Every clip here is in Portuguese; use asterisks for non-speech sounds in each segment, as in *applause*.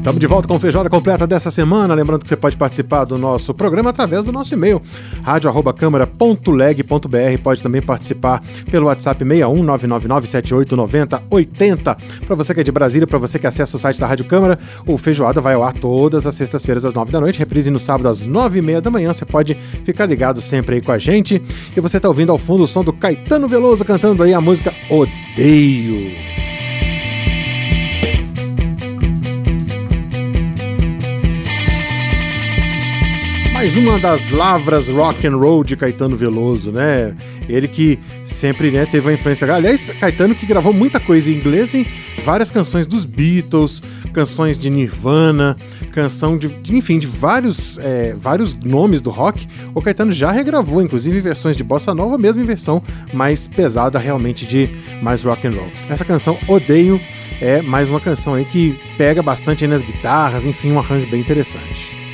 Estamos de volta com a feijoada completa dessa semana. Lembrando que você pode participar do nosso programa através do nosso e-mail, radio.câmara.leg.br. Pode também participar pelo WhatsApp 61999789080. Para você que é de Brasília, para você que acessa o site da Rádio Câmara, o Feijoada vai ao ar todas as sextas-feiras às nove da noite, reprise no sábado às nove e meia da manhã. Você pode ficar ligado sempre aí com a gente. E você está ouvindo ao fundo o som do Caetano Veloso cantando aí a música Odeio. Mais uma das lavras rock and roll de Caetano Veloso, né? Ele que sempre né, teve uma influência. Aliás, Caetano que gravou muita coisa em inglês em várias canções dos Beatles, canções de Nirvana, canção de, enfim, de vários, é, vários nomes do rock. O Caetano já regravou, inclusive versões de bossa nova, mesmo em versão mais pesada, realmente de mais rock and roll. Essa canção Odeio é mais uma canção aí que pega bastante nas guitarras, enfim, um arranjo bem interessante.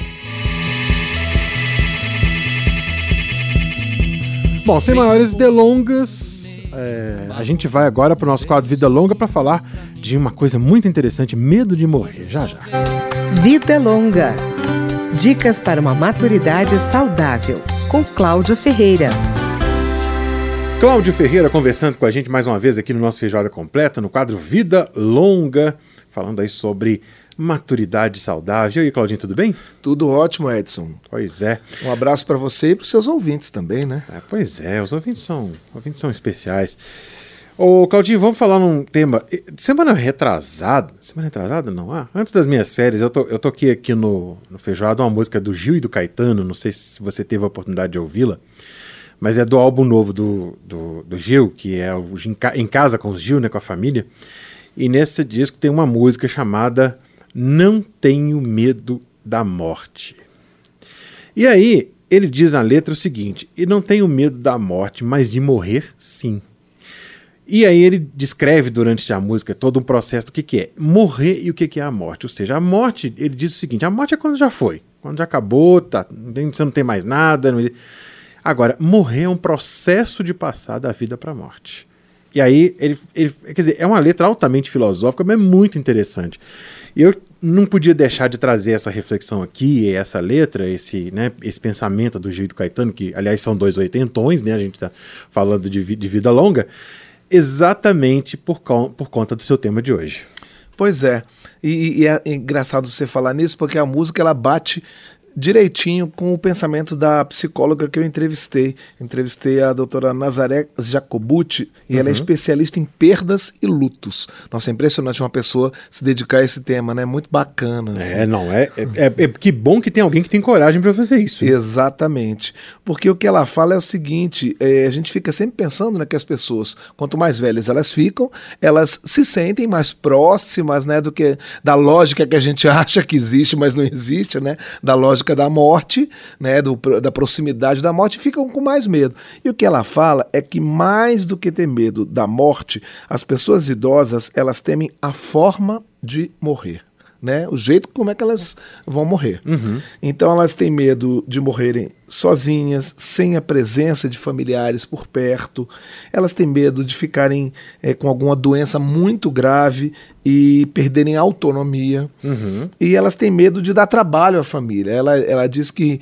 Bom, sem maiores delongas, é, a gente vai agora para o nosso quadro Vida Longa para falar de uma coisa muito interessante: medo de morrer. Já já. Vida Longa. Dicas para uma maturidade saudável. Com Cláudio Ferreira. Cláudio Ferreira conversando com a gente mais uma vez aqui no nosso Feijoada Completa, no quadro Vida Longa, falando aí sobre maturidade saudável. E aí, Claudinho, tudo bem? Tudo ótimo, Edson. Pois é. Um abraço para você e para os seus ouvintes também, né? É, pois é, os ouvintes são, ouvintes são especiais. Ô, Claudinho, vamos falar num tema. Semana retrasada. Semana retrasada, não? Ah, antes das minhas férias, eu, to, eu toquei aqui no, no Feijoada uma música do Gil e do Caetano. Não sei se você teve a oportunidade de ouvi-la. Mas é do álbum novo do, do, do Gil, que é o Em Casa com o Gil, né, com a família. E nesse disco tem uma música chamada não tenho medo da morte. E aí, ele diz na letra o seguinte: e não tenho medo da morte, mas de morrer, sim. E aí ele descreve durante a música todo um processo do que, que é morrer e o que, que é a morte. Ou seja, a morte, ele diz o seguinte: a morte é quando já foi, quando já acabou, tá, você não tem mais nada. Não... Agora, morrer é um processo de passar da vida para a morte. E aí, ele, ele, quer dizer, é uma letra altamente filosófica, mas é muito interessante. Eu não podia deixar de trazer essa reflexão aqui, essa letra, esse, né, esse pensamento do Gil do Caetano, que aliás são dois oitentões, né? A gente está falando de, de, vida longa, exatamente por, por conta do seu tema de hoje. Pois é, e, e é engraçado você falar nisso, porque a música ela bate direitinho com o pensamento da psicóloga que eu entrevistei. Entrevistei a doutora Nazaré Jacobucci e uhum. ela é uhum. especialista em perdas e lutos. Nossa, é impressionante uma pessoa se dedicar a esse tema, né? Muito bacana. Assim. É, não, é, é, é, é, que bom que tem alguém que tem coragem para fazer isso. Né? Exatamente. Porque o que ela fala é o seguinte: é, a gente fica sempre pensando né, que as pessoas, quanto mais velhas elas ficam, elas se sentem mais próximas né, do que da lógica que a gente *laughs* acha que existe, mas não existe, né? Da lógica da morte, né, do, da proximidade da morte, ficam com mais medo. E o que ela fala é que mais do que ter medo da morte, as pessoas idosas elas temem a forma de morrer né? O jeito como é que elas vão morrer. Uhum. Então elas têm medo de morrerem sozinhas, sem a presença de familiares por perto. Elas têm medo de ficarem é, com alguma doença muito grave e perderem a autonomia. Uhum. E elas têm medo de dar trabalho à família. Ela, ela diz que,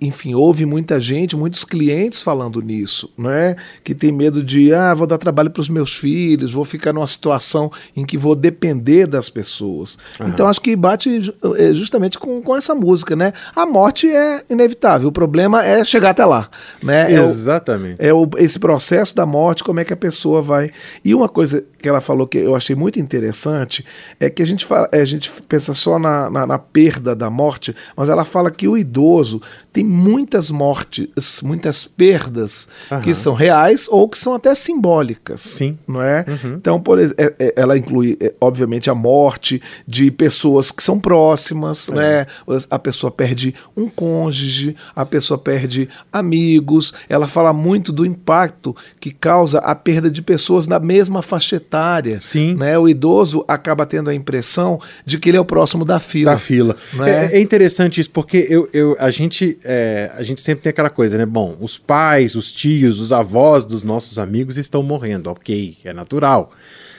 enfim, houve muita gente, muitos clientes falando nisso, né? Que tem medo de, ah, vou dar trabalho para os meus filhos, vou ficar numa situação em que vou depender das pessoas. Uhum. Então acho que bate é, justamente com, com essa música, né? A morte é inevitável. O problema é chegar até lá, né? Exatamente. É, o, é o, esse processo da morte, como é que a pessoa vai. E uma coisa que ela falou que eu achei muito interessante é que a gente, fala, a gente pensa só na, na, na perda da morte, mas ela fala que o idoso tem muitas mortes, muitas perdas uhum. que são reais ou que são até simbólicas. Sim. Não é? Uhum. Então, por exemplo, é, é, ela inclui, obviamente, a morte de pessoas que são próximas, é. né? A pessoa perde um cônjuge, a pessoa pessoa perde amigos, ela fala muito do impacto que causa a perda de pessoas na mesma faixa etária. Sim. Né? O idoso acaba tendo a impressão de que ele é o próximo da fila. Da fila. Não É, é? é interessante isso, porque eu, eu, a, gente, é, a gente sempre tem aquela coisa, né? Bom, os pais, os tios, os avós dos nossos amigos estão morrendo, ok, é natural.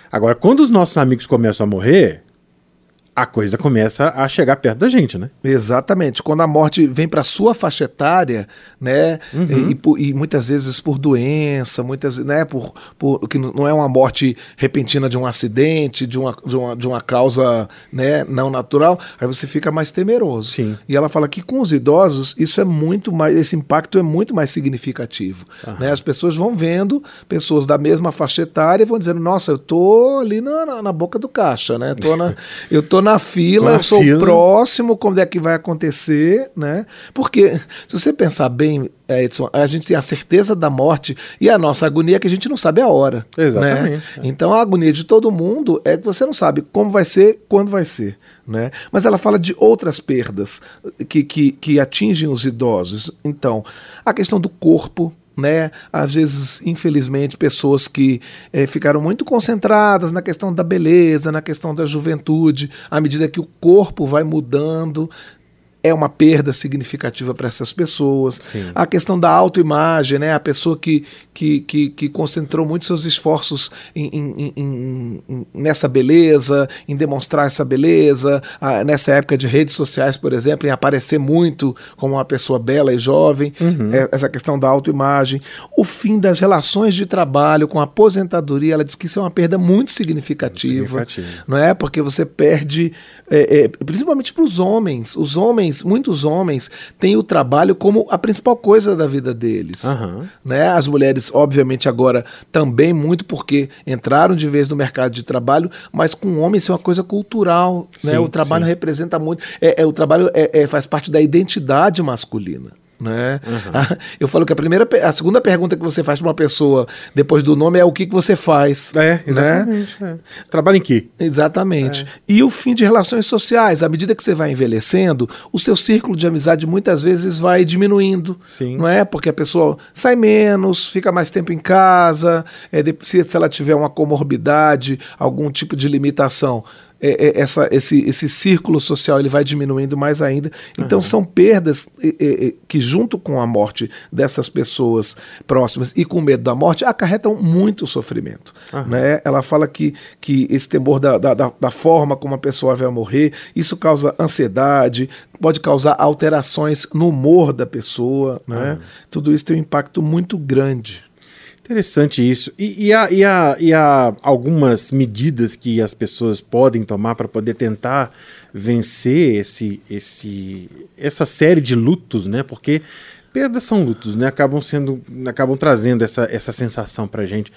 Agora, quando os nossos amigos começam a morrer, a coisa começa a chegar perto da gente, né? Exatamente. Quando a morte vem para sua faixa etária, né, e, e e muitas vezes por doença, muitas, né, por, por que não é uma morte repentina de um acidente, de uma, de uma, de uma causa, né, não natural, aí você fica mais temeroso. Sim. E ela fala que com os idosos isso é muito mais, esse impacto é muito mais significativo, né? As pessoas vão vendo pessoas da mesma faixa etária e vão dizendo, nossa, eu tô ali na, na, na boca do caixa, né? Tô na, *laughs* eu tô na fila, na eu sou fila. próximo, quando é que vai acontecer, né? Porque se você pensar bem, eh, Edson, a gente tem a certeza da morte e a nossa agonia é que a gente não sabe a hora. Exatamente. né? Então a agonia de todo mundo é que você não sabe como vai ser, quando vai ser. Né? Mas ela fala de outras perdas que, que, que atingem os idosos. Então, a questão do corpo, né? Às vezes, infelizmente, pessoas que eh, ficaram muito concentradas na questão da beleza, na questão da juventude, à medida que o corpo vai mudando, é uma perda significativa para essas pessoas. Sim. A questão da autoimagem, né? A pessoa que, que, que, que concentrou muito seus esforços em, em- em- em- nessa beleza, em demonstrar essa beleza, ah, nessa época de redes sociais, por exemplo, em aparecer muito como uma pessoa bela e jovem, é- essa questão da autoimagem. O fim das relações de trabalho com a aposentadoria, ela diz que isso é uma perda muito significativa Significativa. não é? Porque você perde, é, é, principalmente para os homens. Os homens, muitos homens, têm o trabalho como a principal coisa da vida deles. Aham. Né? As mulheres, obviamente, agora também muito porque entraram de vez no mercado de trabalho, mas com o homem isso é uma coisa cultural. né? Sim, O trabalho sim. representa muito. É, é, o trabalho é- é, faz parte da identidade masculina. Né? Eu falo que a primeira, a segunda pergunta que você faz para uma pessoa depois do nome é o que, que você faz. É, né? exatamente. é. Trabalha em quê? Exatamente. E o fim de relações sociais. À medida que você vai envelhecendo, o seu círculo de amizade muitas vezes vai diminuindo. Sim. Não é? Porque a pessoa sai menos, fica mais tempo em casa, é, se, se ela tiver uma comorbidade, algum tipo de limitação. É, é, essa, esse, esse círculo social ele vai diminuindo mais ainda. Então são perdas que, junto com a morte dessas pessoas próximas e com medo da morte, acarretam muito sofrimento. Né? Ela fala que, que esse temor da, da, da- forma como a pessoa vai morrer, isso causa ansiedade, pode causar alterações no humor da pessoa. Né? Tudo isso tem um impacto muito grande. Interessante isso. E, e há, e, há, e há algumas medidas que as pessoas podem tomar para poder tentar vencer esse, esse, essa série de lutos, né? Porque perdas são lutos, né? Acabam sendo, acabam trazendo essa, essa sensação para gente.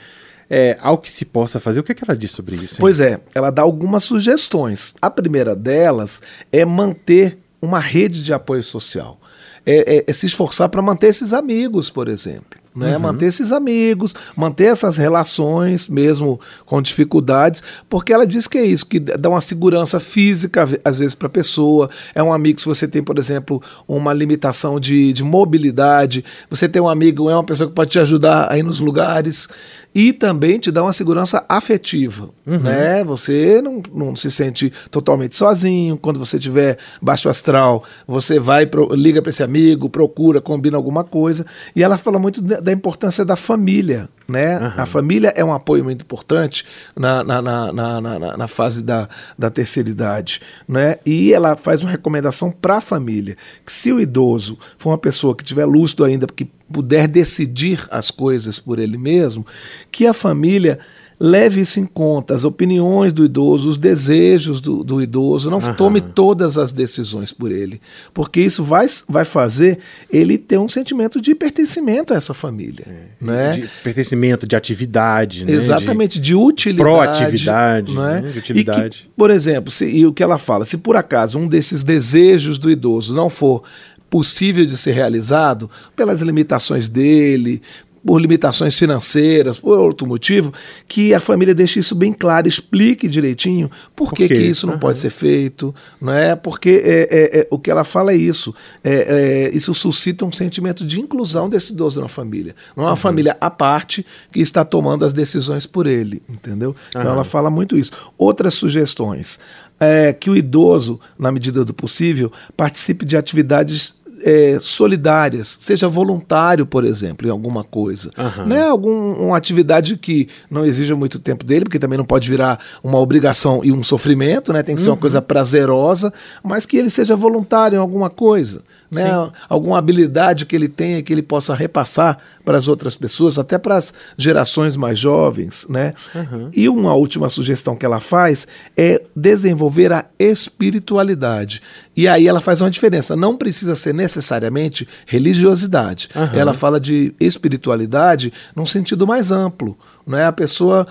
É, algo que se possa fazer. O que, é que ela diz sobre isso? hein? Pois é, ela dá algumas sugestões. A primeira delas é manter uma rede de apoio social. É, é- é se esforçar para manter esses amigos, por exemplo. Né? Manter esses amigos, manter essas relações, mesmo com dificuldades, porque ela diz que é isso, que dá uma segurança física, às ve- às vezes, para a pessoa. É um amigo, se você tem, por exemplo, uma limitação de, de mobilidade, você tem um amigo, é uma pessoa que pode te ajudar a ir nos lugares e também te dá uma segurança afetiva. Né? Você não, não se sente totalmente sozinho. Quando você tiver baixo astral, você vai, pro- liga para esse amigo, procura, combina alguma coisa. E ela fala muito da importância da família. Né? A família é um apoio muito importante na, na, na, na, na- na fase da, da terceira idade. Né? E ela faz uma recomendação para a família: que se o idoso for uma pessoa que tiver lúcido ainda, que puder decidir as coisas por ele mesmo, que a família leve isso em conta, as opiniões do idoso, os desejos do, do idoso, não tome todas as decisões por ele, porque isso vai, vai fazer ele ter um sentimento de pertencimento a essa família. né? De pertencimento, de atividade, né? De- Exatamente, de, utilidade. proatividade, não é? né? De utilidade. Que, por exemplo, se, e o que ela fala, se por acaso um desses desejos do idoso não for possível de ser realizado, pelas limitações dele, por limitações financeiras, por outro motivo, que a família deixe isso bem claro, explique direitinho por, que, que isso não uhum. pode ser feito, não é? Porque é, é, é, o que ela fala é isso. É, é, isso suscita um sentimento de inclusão desse idoso na família. Não é uma uhum. família à parte que está tomando as decisões por ele, entendeu? Então uhum. ela fala muito isso. Outras sugestões. É, que o idoso, na medida do possível, participe de atividades é, solidárias, seja voluntário, por exemplo, em alguma coisa. Uhum. Né? Alguma atividade que não exija muito tempo dele, porque também não pode virar uma obrigação e um sofrimento, né? tem que ser uma uhum. coisa prazerosa, mas que ele seja voluntário em alguma coisa né? alguma habilidade que ele tenha que ele possa repassar para as outras pessoas, até para as gerações mais jovens. Né? Uhum. E uma última sugestão que ela faz é desenvolver a espiritualidade. E aí ela faz uma diferença. Não precisa ser necessariamente religiosidade. Uhum. Ela fala de espiritualidade num sentido mais amplo. Né? A pessoa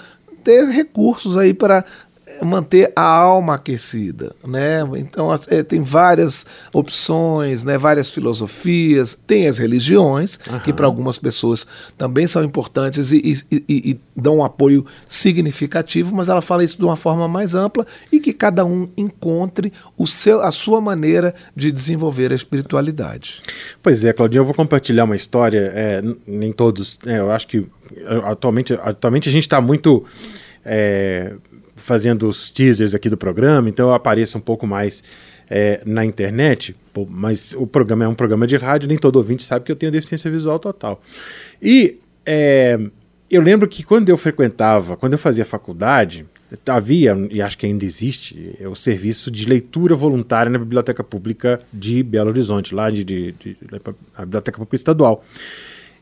ter recursos aí para manter a alma aquecida, né? Então é, tem várias opções, né? Várias filosofias, tem as religiões uhum. que para algumas pessoas também são importantes e, e, e, e, dão um apoio significativo, mas ela fala isso de uma forma mais ampla e que cada um encontre o seu, a sua maneira de desenvolver a espiritualidade. Pois é, Claudinho, eu vou compartilhar uma história. É, nem todos, né, eu acho que atualmente, atualmente a gente está muito é, fazendo os teasers aqui do programa, então eu apareço um pouco mais é, na internet, mas o programa é um programa de rádio, nem todo ouvinte sabe que eu tenho deficiência visual total. E é, eu lembro que quando eu frequentava, quando eu fazia faculdade, havia, e acho que ainda existe, é o serviço de leitura voluntária na Biblioteca Pública de Belo Horizonte, lá de, de, de, a Biblioteca Pública Estadual.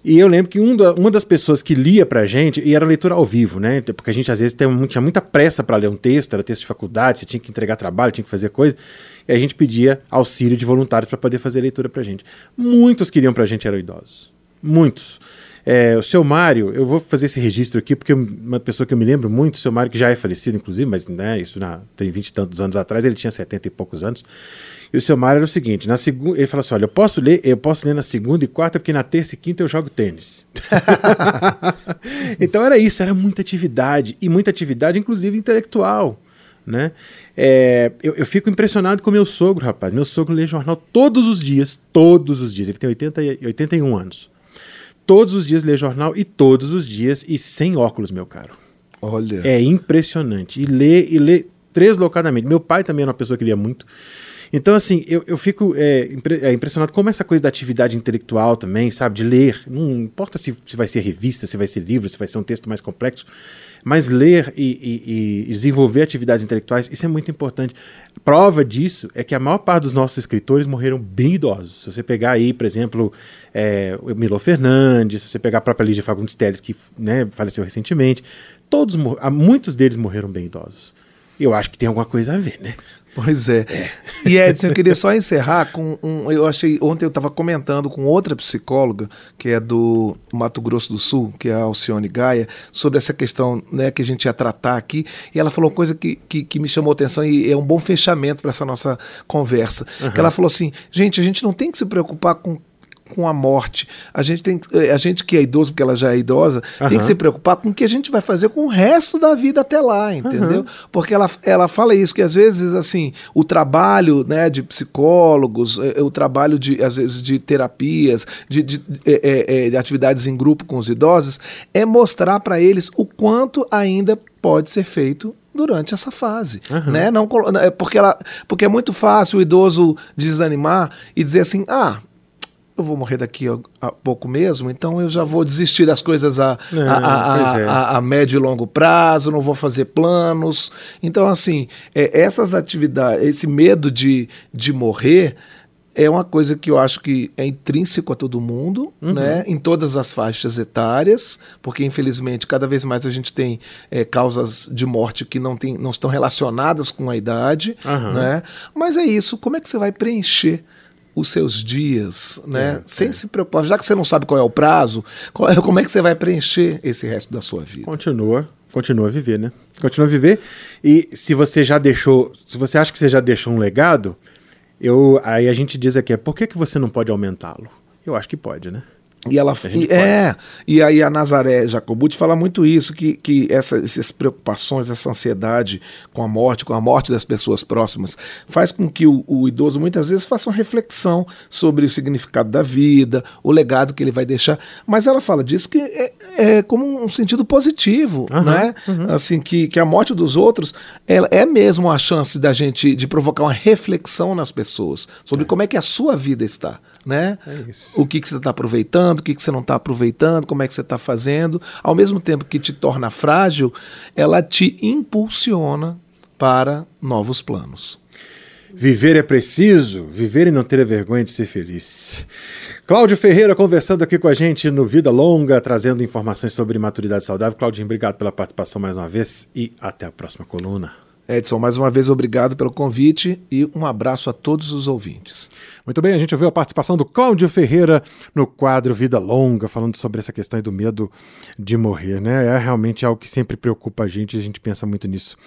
E eu lembro que um da, uma das pessoas que lia pra gente, e era leitura ao vivo, né? Porque a gente às vezes tem, tinha muita pressa para ler um texto, era texto de faculdade, você tinha que entregar trabalho, tinha que fazer coisa, e a gente pedia auxílio de voluntários para poder fazer leitura pra gente. Muitos queriam pra gente eram idosos. Muitos. É, o seu Mário, eu vou fazer esse registro aqui, porque uma pessoa que eu me lembro muito, o seu Mário, que já é falecido, inclusive, mas né, isso na, tem 20 e tantos anos atrás, ele tinha 70 e poucos anos. E o seu Mário era o seguinte: na segunda, ele falou assim: olha, eu posso ler, eu posso ler na segunda e quarta, porque na terça e quinta eu jogo tênis. *laughs* então era isso, era muita atividade, e muita atividade, inclusive intelectual. Né? É, eu, eu, fico impressionado com meu sogro, rapaz. Meu sogro lê jornal todos os dias, todos os dias. Ele tem 80 e 81 anos. Todos os dias lê jornal e todos os dias e sem óculos, meu caro. Olha. É impressionante. E lê, e lê deslocadamente. Meu pai também era uma pessoa que lia muito. Então, assim, eu, eu fico é, impre, é, impressionado como essa coisa da atividade intelectual também, sabe? De ler. Não importa se, se vai ser revista, se vai ser livro, se vai ser um texto mais complexo. Mas ler e, e, e, desenvolver atividades intelectuais, isso é muito importante. Prova disso é que a maior parte dos nossos escritores morreram bem idosos. Se você pegar aí, por exemplo, é, o Milo Fernandes, se você pegar a própria Lígia Fagundes Teles, que né, faleceu recentemente, todos, muitos deles morreram bem idosos. Eu acho que tem alguma coisa a ver, né? Pois é. é. E Edson, eu queria só encerrar com um. Eu achei. Ontem eu estava comentando com outra psicóloga, que é do Mato Grosso do Sul, que é a Alcione Gaia, sobre essa questão né, que a gente ia tratar aqui. E ela falou uma coisa que, que, que me chamou atenção e é um bom fechamento para essa nossa conversa. Uhum. Que ela falou assim: gente, a gente não tem que se preocupar com com a morte. A gente tem eh, a gente que é idoso, porque ela já é idosa, uhum. tem que se preocupar com o que a gente vai fazer com o resto da vida até lá, entendeu? Uhum. Porque ela, ela fala isso, que às vezes, assim, o trabalho né, de psicólogos, eh, o trabalho de, às vezes, de terapias, de, de, é, é, de atividades em grupo com os idosos, é mostrar para eles o quanto ainda pode ser feito durante essa fase, uhum. né? Não porque ela, porque é muito fácil o idoso desanimar e dizer assim, ah, eu vou morrer daqui a, a, pouco mesmo, então eu já vou desistir das coisas a, é, a, é. a, médio e longo prazo, não vou fazer planos. Então, assim, é, essas atividades, esse medo de, de morrer é uma coisa que eu acho que é intrínseco a todo mundo, uhum. né? em todas as faixas etárias, porque infelizmente cada vez mais a gente tem é, causas de morte que não, tem, não estão relacionadas com a idade. Uhum. Né? Mas é isso, como é que você vai preencher? Os seus dias, né? É, Sem é. se preocupar. Já que você não sabe qual é o prazo, é, como é que você vai preencher esse resto da sua vida? Continua, continua a viver, né? Continua a viver. E se você já deixou, se você acha que você já deixou um legado, eu, aí a gente diz aqui, por que, que você não pode aumentá-lo? Eu acho que pode, né? E ela e, é, e aí a Nazaré Jacobuti fala muito isso, que, que essa, essas preocupações, essa ansiedade com a morte, com a morte das pessoas próximas, faz com que o, o idoso muitas vezes faça uma reflexão sobre o significado da vida, o legado que ele vai deixar. Mas ela fala disso que é, é como um sentido positivo, né? Assim, que, que a morte dos outros ela é mesmo a chance da gente de provocar uma reflexão nas pessoas sobre como é que a sua vida está, né? É o que, que você está aproveitando, o que, que você não está aproveitando, como é que você está fazendo. Ao mesmo tempo que te torna frágil, ela te impulsiona para novos planos. Viver é preciso, viver e não ter vergonha de ser feliz. Cláudio Ferreira conversando aqui com a gente no Vida Longa, trazendo informações sobre maturidade saudável. Claudinho, obrigado pela participação mais uma vez e até a próxima coluna. Edson, mais uma vez obrigado pelo convite e um abraço a todos os ouvintes. Muito bem, a gente ouviu a participação do Cláudio Ferreira no quadro Vida Longa, falando sobre essa questão aí do medo de morrer, né? É realmente algo que sempre preocupa a gente e a gente pensa muito nisso.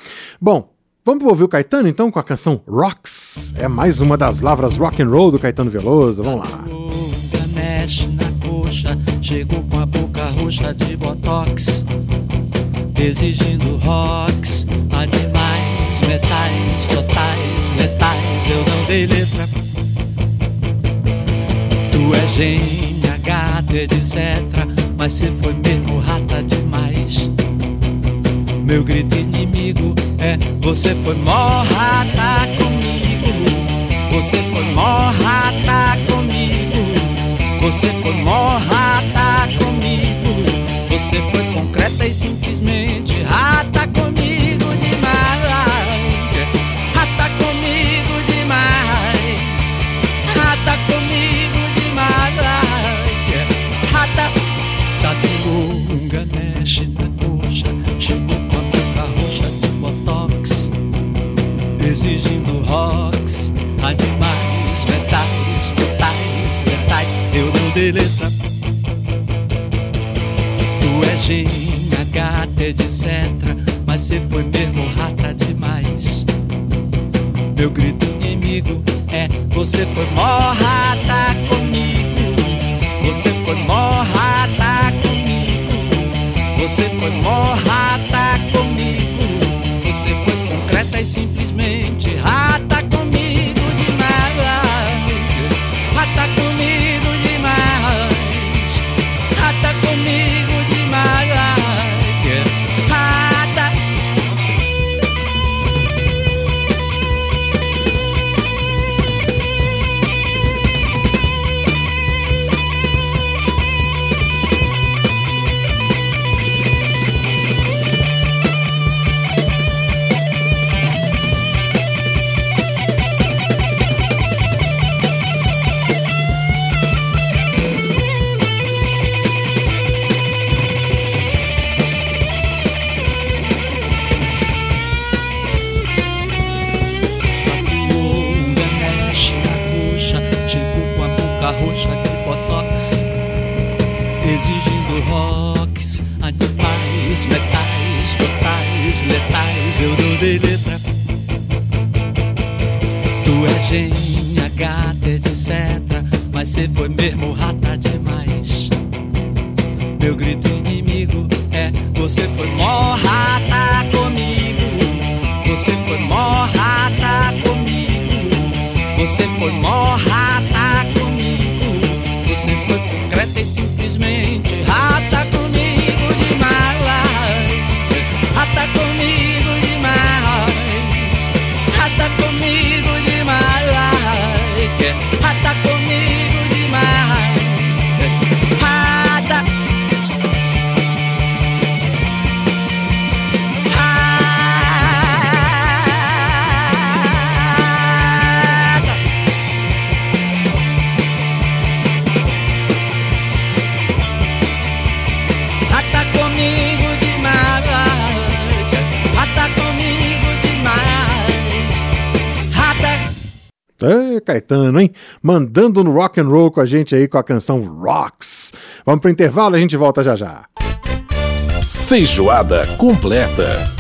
Bom, vamos ouvir o Caetano então com a canção Rocks. É mais uma das lavras rock and roll do Caetano Veloso. Vamos lá. Longa mexe na coxa, chegou com a boca roxa de botox, exigindo rocks, metais, totais, letais. Eu não dei letra. Tu é gênia, gata, etc. Mas cê foi mesmo rata demais. Meu grito inimigo é: Você foi mó rata comigo. Você foi mó rata comigo. Você foi mó rata comigo. Você foi concreta e simplesmente rata comigo gata, etc. Mas cê foi mesmo rata demais. Meu grito inimigo é: Você foi mó rata comigo. Você foi mó rata comigo. Você foi mó rata Caetano, hein? Mandando no rock and roll com a gente aí com a canção Rocks. Vamos pro intervalo, a gente volta já já. Feijoada completa.